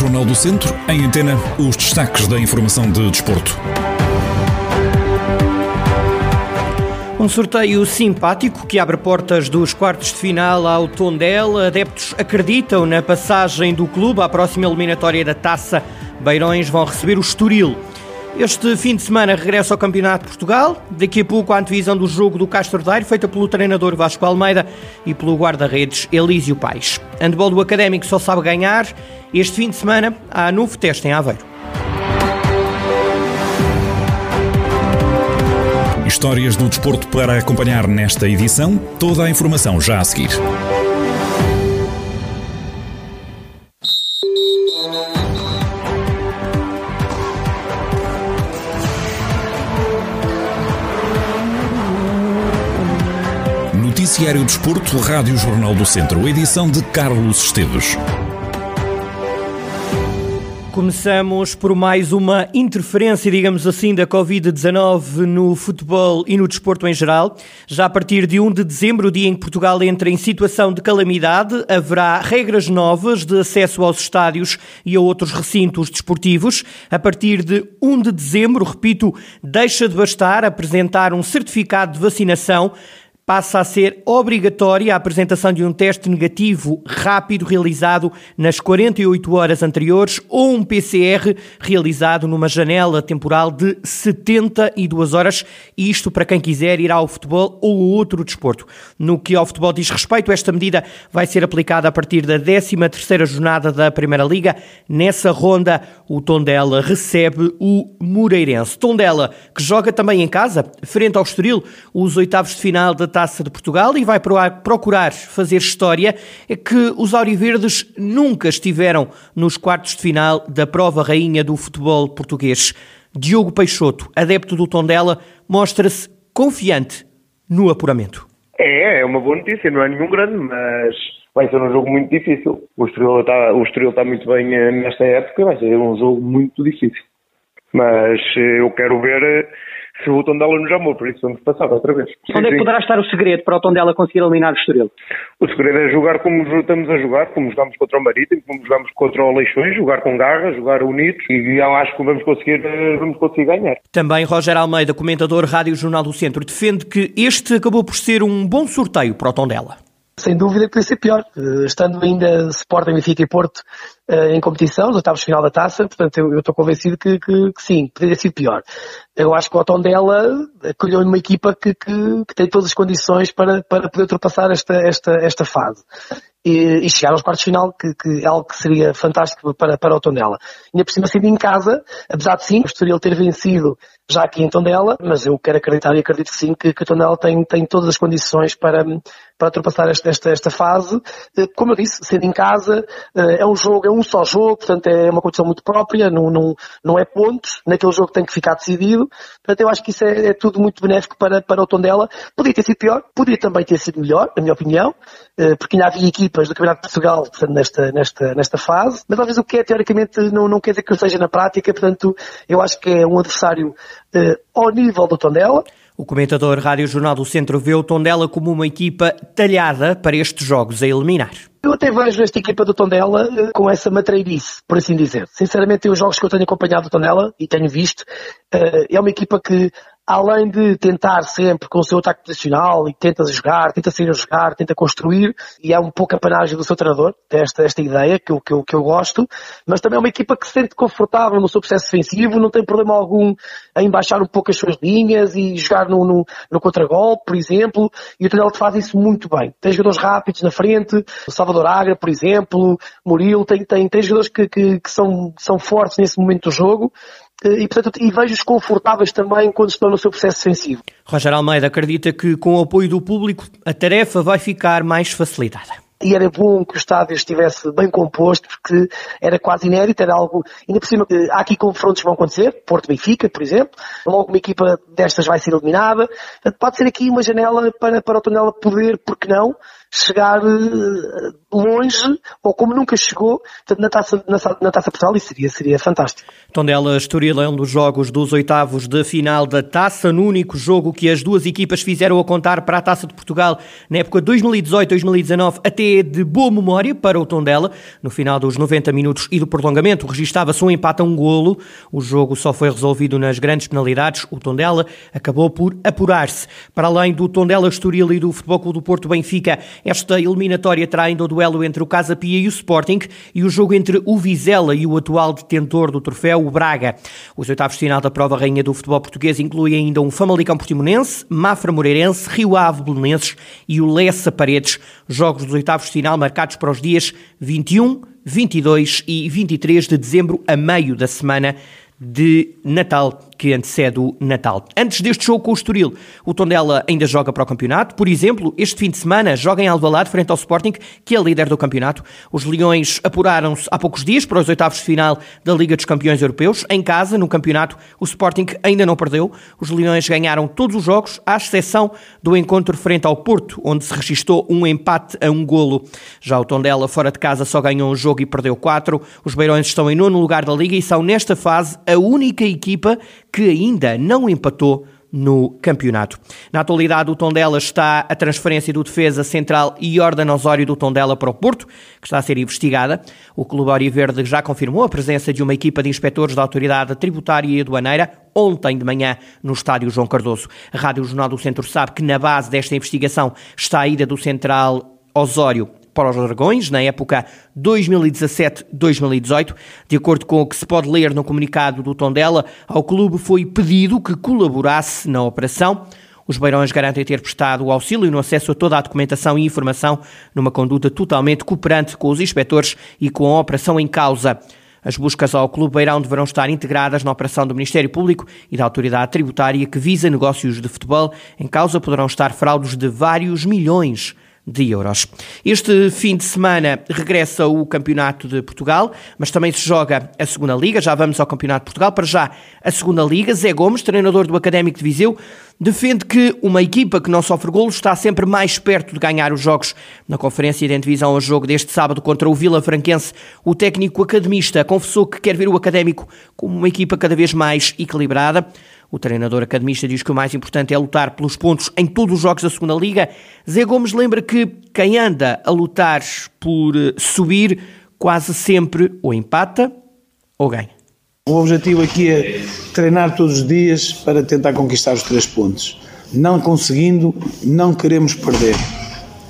Jornal do Centro, em antena, os destaques da informação de desporto. Um sorteio simpático que abre portas dos quartos de final ao Tondela. Adeptos acreditam na passagem do clube à próxima eliminatória da Taça. Beirões vão receber o Estoril. Este fim de semana regressa ao Campeonato de Portugal. Daqui a pouco a antevisão do jogo do Castro Daire, feita pelo treinador Vasco Almeida e pelo guarda-redes Elísio Paes. Handball do Académico só sabe ganhar. Este fim de semana há novo teste em Aveiro. Histórias do desporto para acompanhar nesta edição. Toda a informação já a seguir. Noticiário Desporto, Rádio Jornal do Centro, edição de Carlos Esteves. Começamos por mais uma interferência, digamos assim, da Covid-19 no futebol e no desporto em geral. Já a partir de 1 de dezembro, o dia em que Portugal entra em situação de calamidade, haverá regras novas de acesso aos estádios e a outros recintos desportivos. A partir de 1 de dezembro, repito, deixa de bastar apresentar um certificado de vacinação passa a ser obrigatória a apresentação de um teste negativo rápido realizado nas 48 horas anteriores ou um PCR realizado numa janela temporal de 72 horas, isto para quem quiser ir ao futebol ou outro desporto. No que ao futebol diz respeito, esta medida vai ser aplicada a partir da 13ª jornada da Primeira Liga. Nessa ronda, o Tondela recebe o Moreirense. Tondela, que joga também em casa, frente ao Estoril, os oitavos de final da Taça de Portugal e vai procurar fazer história, é que os auriverdes nunca estiveram nos quartos de final da prova rainha do futebol português. Diogo Peixoto, adepto do Tondela, mostra-se confiante no apuramento. É, é uma boa notícia, não é nenhum grande, mas vai ser um jogo muito difícil. O Estoril está, o está muito bem eh, nesta época, vai ser um jogo muito difícil. Mas eh, eu quero ver eh, se o Tondela nos amou, por isso vamos passar outra vez. Onde é que poderá estar o segredo para o Tondela conseguir eliminar o Estoril? O segredo é jogar como estamos a jogar, como jogamos contra o Marítimo, como jogamos contra o Leixões, jogar com garra, jogar unidos e eu acho que vamos conseguir, vamos conseguir ganhar. Também Roger Almeida, comentador Rádio Jornal do Centro, defende que este acabou por ser um bom sorteio para o Tondela. Sem dúvida que podia ser pior. Eh, estando ainda Sporting, Benfica e Porto em competição, nos oitavos final da taça, portanto eu, estou convencido que, que, que, sim, poderia sido pior. Eu acho que o Tondela acolheu uma equipa que, que, que, tem todas as condições para, para poder ultrapassar esta, esta, esta fase e, e chegar aos quartos de final, que, que é algo que seria fantástico para, para o Tondela. Ainda por cima sendo em casa, apesar de sim, gostaria de ter vencido já aqui em Tondela, mas eu quero acreditar e acredito sim, que, que o Tondela tem, tem todas as condições para, para ultrapassar esta, esta, esta fase. Eh, como eu disse, sendo em casa, eh, é um jogo, é um só jogo, portanto é uma condição muito própria, não, não, não é pontos, naquele jogo tem que ficar decidido. Portanto eu acho que isso é, é tudo muito benéfico para, para o Tondela. Podia ter sido pior, podia também ter sido melhor, na minha opinião, eh, porque ainda havia equipas do Campeonato de Portugal portanto, nesta, nesta, nesta fase, mas vezes o que é teoricamente não, não quer dizer que seja na prática, portanto eu acho que é um adversário uh, ao nível do Tondela. O comentador Rádio Jornal do Centro vê o Tondela como uma equipa talhada para estes jogos a eliminar. Eu até vejo esta equipa do Tondela uh, com essa matreirice, por assim dizer. Sinceramente, os jogos que eu tenho acompanhado do Tondela e tenho visto, uh, é uma equipa que além de tentar sempre com o seu ataque posicional e tenta jogar, tenta sair a jogar, tenta construir, e é um pouco a panagem do seu treinador, esta, esta ideia que eu, que, eu, que eu gosto, mas também é uma equipa que se sente confortável no seu processo defensivo, não tem problema algum em baixar um pouco as suas linhas e jogar no, no, no contragolpe, por exemplo, e o treinador faz isso muito bem. Tem jogadores rápidos na frente, o Salvador Agra, por exemplo, Murilo, tem, tem, tem jogadores que, que, que são, são fortes nesse momento do jogo, e, portanto, e vejo-os confortáveis também quando estão no seu processo defensivo. Roger Almeida acredita que com o apoio do público a tarefa vai ficar mais facilitada e era bom que o estádio estivesse bem composto, porque era quase inédito, era algo, ainda por cima, há aqui confrontos que vão acontecer, Porto Benfica, por exemplo, logo uma equipa destas vai ser eliminada, pode ser aqui uma janela para, para o Tonela poder, porque não, chegar uh, longe, ou como nunca chegou, na taça, na, na taça Portugal, e seria, seria fantástico. Tondela Estoril é um dos jogos dos oitavos de final da taça, no único jogo que as duas equipas fizeram a contar para a taça de Portugal na época 2018-2019, até de boa memória para o Tondela. No final dos 90 minutos e do prolongamento, registava-se um empate a um golo. O jogo só foi resolvido nas grandes penalidades. O Tondela acabou por apurar-se. Para além do Tondela Estoril e do Futebol Clube do Porto Benfica, esta eliminatória terá ainda o duelo entre o Casa Pia e o Sporting e o jogo entre o Vizela e o atual detentor do troféu, o Braga. Os oitavos de final da prova rainha do futebol português incluem ainda um Famalicão Portimonense, Mafra Moreirense, Rio Ave Belenenses e o Lessa Paredes. Jogos dos oitavos de final marcados para os dias 21, 22 e 23 de dezembro, a meio da semana de Natal, que antecede o Natal. Antes deste jogo com o Estoril, o Tondela ainda joga para o campeonato. Por exemplo, este fim de semana joga em Alvalade frente ao Sporting, que é líder do campeonato. Os Leões apuraram-se há poucos dias para os oitavos de final da Liga dos Campeões Europeus. Em casa, no campeonato, o Sporting ainda não perdeu. Os Leões ganharam todos os jogos, à exceção do encontro frente ao Porto, onde se registou um empate a um golo. Já o Tondela, fora de casa, só ganhou um jogo e perdeu quatro. Os Beirões estão em nono lugar da Liga e são, nesta fase, a única equipa que ainda não empatou no campeonato. Na atualidade, o Tondela está a transferência do defesa central Jordan Osório do Tondela para o Porto, que está a ser investigada. O Clube Auriverde já confirmou a presença de uma equipa de inspectores da Autoridade Tributária e Aduaneira ontem de manhã no estádio João Cardoso. A Rádio Jornal do Centro sabe que na base desta investigação está a ida do central Osório para os Dragões, na época 2017-2018. De acordo com o que se pode ler no comunicado do Tondela, ao clube foi pedido que colaborasse na operação. Os Beirões garantem ter prestado o auxílio no acesso a toda a documentação e informação, numa conduta totalmente cooperante com os inspectores e com a operação em causa. As buscas ao Clube Beirão deverão estar integradas na operação do Ministério Público e da Autoridade Tributária que visa negócios de futebol. Em causa poderão estar fraudes de vários milhões de euros. Este fim de semana regressa o Campeonato de Portugal, mas também se joga a Segunda Liga. Já vamos ao Campeonato de Portugal. Para já, a Segunda Liga. Zé Gomes, treinador do Académico de Viseu, defende que uma equipa que não sofre golos está sempre mais perto de ganhar os jogos. Na conferência de divisão ao jogo deste sábado contra o Vila Franquense, o técnico academista confessou que quer ver o Académico como uma equipa cada vez mais equilibrada. O treinador academista diz que o mais importante é lutar pelos pontos em todos os jogos da segunda liga. Zé Gomes lembra que quem anda a lutar por eh, subir quase sempre ou empata ou ganha. O objetivo aqui é treinar todos os dias para tentar conquistar os três pontos. Não conseguindo, não queremos perder.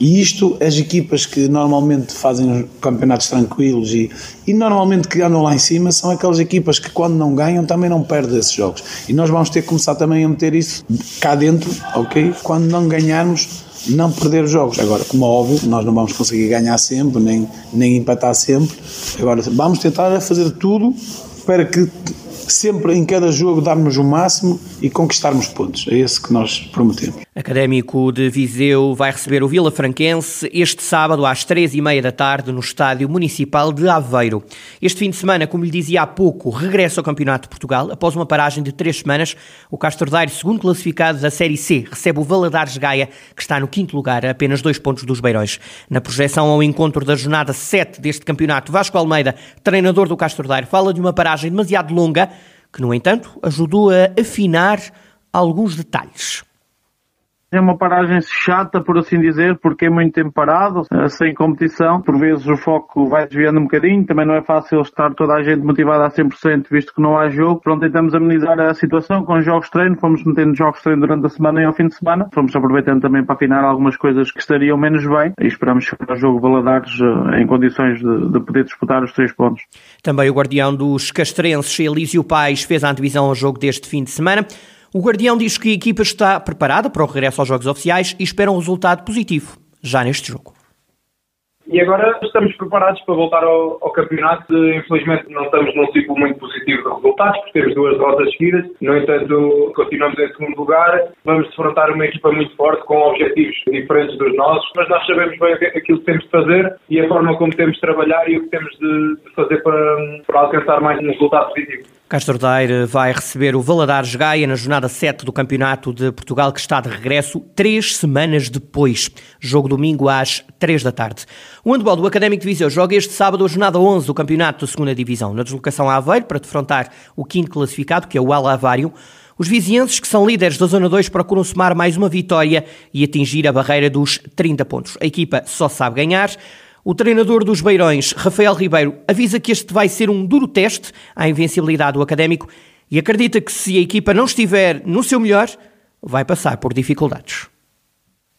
E isto, as equipas que normalmente fazem campeonatos tranquilos e, e normalmente que andam lá em cima, são aquelas equipas que quando não ganham também não perdem esses jogos. E nós vamos ter que começar também a meter isso cá dentro, ok? Quando não ganharmos, não perder os jogos. Agora, como é óbvio, nós não vamos conseguir ganhar sempre, nem, nem empatar sempre. Agora, vamos tentar fazer tudo para que sempre em cada jogo darmos o máximo e conquistarmos pontos. É esse que nós prometemos. Académico de Viseu vai receber o Vila Franquense este sábado às três e meia da tarde no Estádio Municipal de Aveiro. Este fim de semana, como lhe dizia há pouco, regressa ao Campeonato de Portugal. Após uma paragem de três semanas, o Castro Daire, segundo classificado da Série C, recebe o Valadares Gaia, que está no quinto lugar, a apenas dois pontos dos Beirões. Na projeção ao encontro da jornada 7 deste campeonato, Vasco Almeida, treinador do Castro Daire, fala de uma paragem demasiado longa, que, no entanto, ajudou a afinar alguns detalhes. É uma paragem chata, por assim dizer, porque é muito tempo parado, eh, sem competição. Por vezes o foco vai desviando um bocadinho. Também não é fácil estar toda a gente motivada a 100%, visto que não há jogo. Pronto, tentamos amenizar a situação com jogos de treino. Fomos metendo jogos de treino durante a semana e ao fim de semana. Fomos aproveitando também para afinar algumas coisas que estariam menos bem. E esperamos chegar ao jogo Valadares eh, em condições de, de poder disputar os três pontos. Também o guardião dos castrenses, Elísio Pais, fez a antevisão ao jogo deste fim de semana. O Guardião diz que a equipa está preparada para o regresso aos jogos oficiais e espera um resultado positivo já neste jogo. E agora estamos preparados para voltar ao, ao, campeonato. Infelizmente não estamos num ciclo muito positivo de resultados, porque temos duas derrotas seguidas. No entanto, continuamos em segundo lugar. Vamos defrontar uma equipa muito forte, com objetivos diferentes dos nossos, mas nós sabemos bem aquilo que temos de fazer e a forma como temos de trabalhar e o que temos de fazer para, para alcançar mais um resultado positivo. Castro Daire vai receber o Valadares Gaia na jornada 7 do Campeonato de Portugal, que está de regresso três semanas depois. Jogo domingo às 3 da tarde. O handball do Académico de Viseu joga este sábado a jornada 11 do Campeonato da 2 Divisão, na deslocação a Aveiro, para defrontar o quinto classificado, que é o Alavário. Os vizienses, que são líderes da Zona 2, procuram somar mais uma vitória e atingir a barreira dos 30 pontos. A equipa só sabe ganhar. O treinador dos Beirões, Rafael Ribeiro, avisa que este vai ser um duro teste à invencibilidade do académico e acredita que se a equipa não estiver no seu melhor, vai passar por dificuldades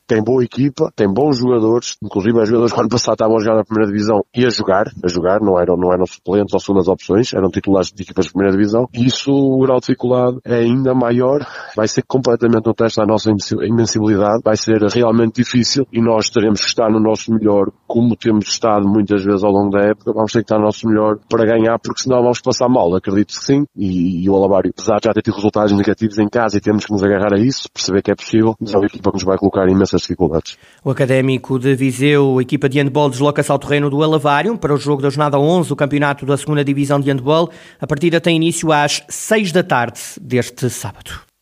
tem boa equipa, tem bons jogadores, inclusive os jogadores que ano passado estavam a jogar na primeira divisão e a jogar, a jogar, não eram, não eram suplentes ou segundas opções, eram titulares de equipas de primeira divisão, e isso o grau de dificuldade é ainda maior, vai ser completamente um teste à nossa invencibilidade, vai ser realmente difícil e nós teremos que estar no nosso melhor, como temos estado muitas vezes ao longo da época, vamos ter que estar no nosso melhor para ganhar, porque senão vamos passar mal, acredito que sim, e, e o Alavário, apesar de já ter tido resultados negativos em casa e temos que nos agarrar a isso, perceber que é possível, mas é uma equipa que nos vai colocar imensa imensas dificuldades. O Académico de Viseu, a equipa de handball, desloca-se ao terreno do Alavário para o jogo da jornada 11 do campeonato da segunda Divisão de Handball. A partida tem início às 6 da tarde deste sábado.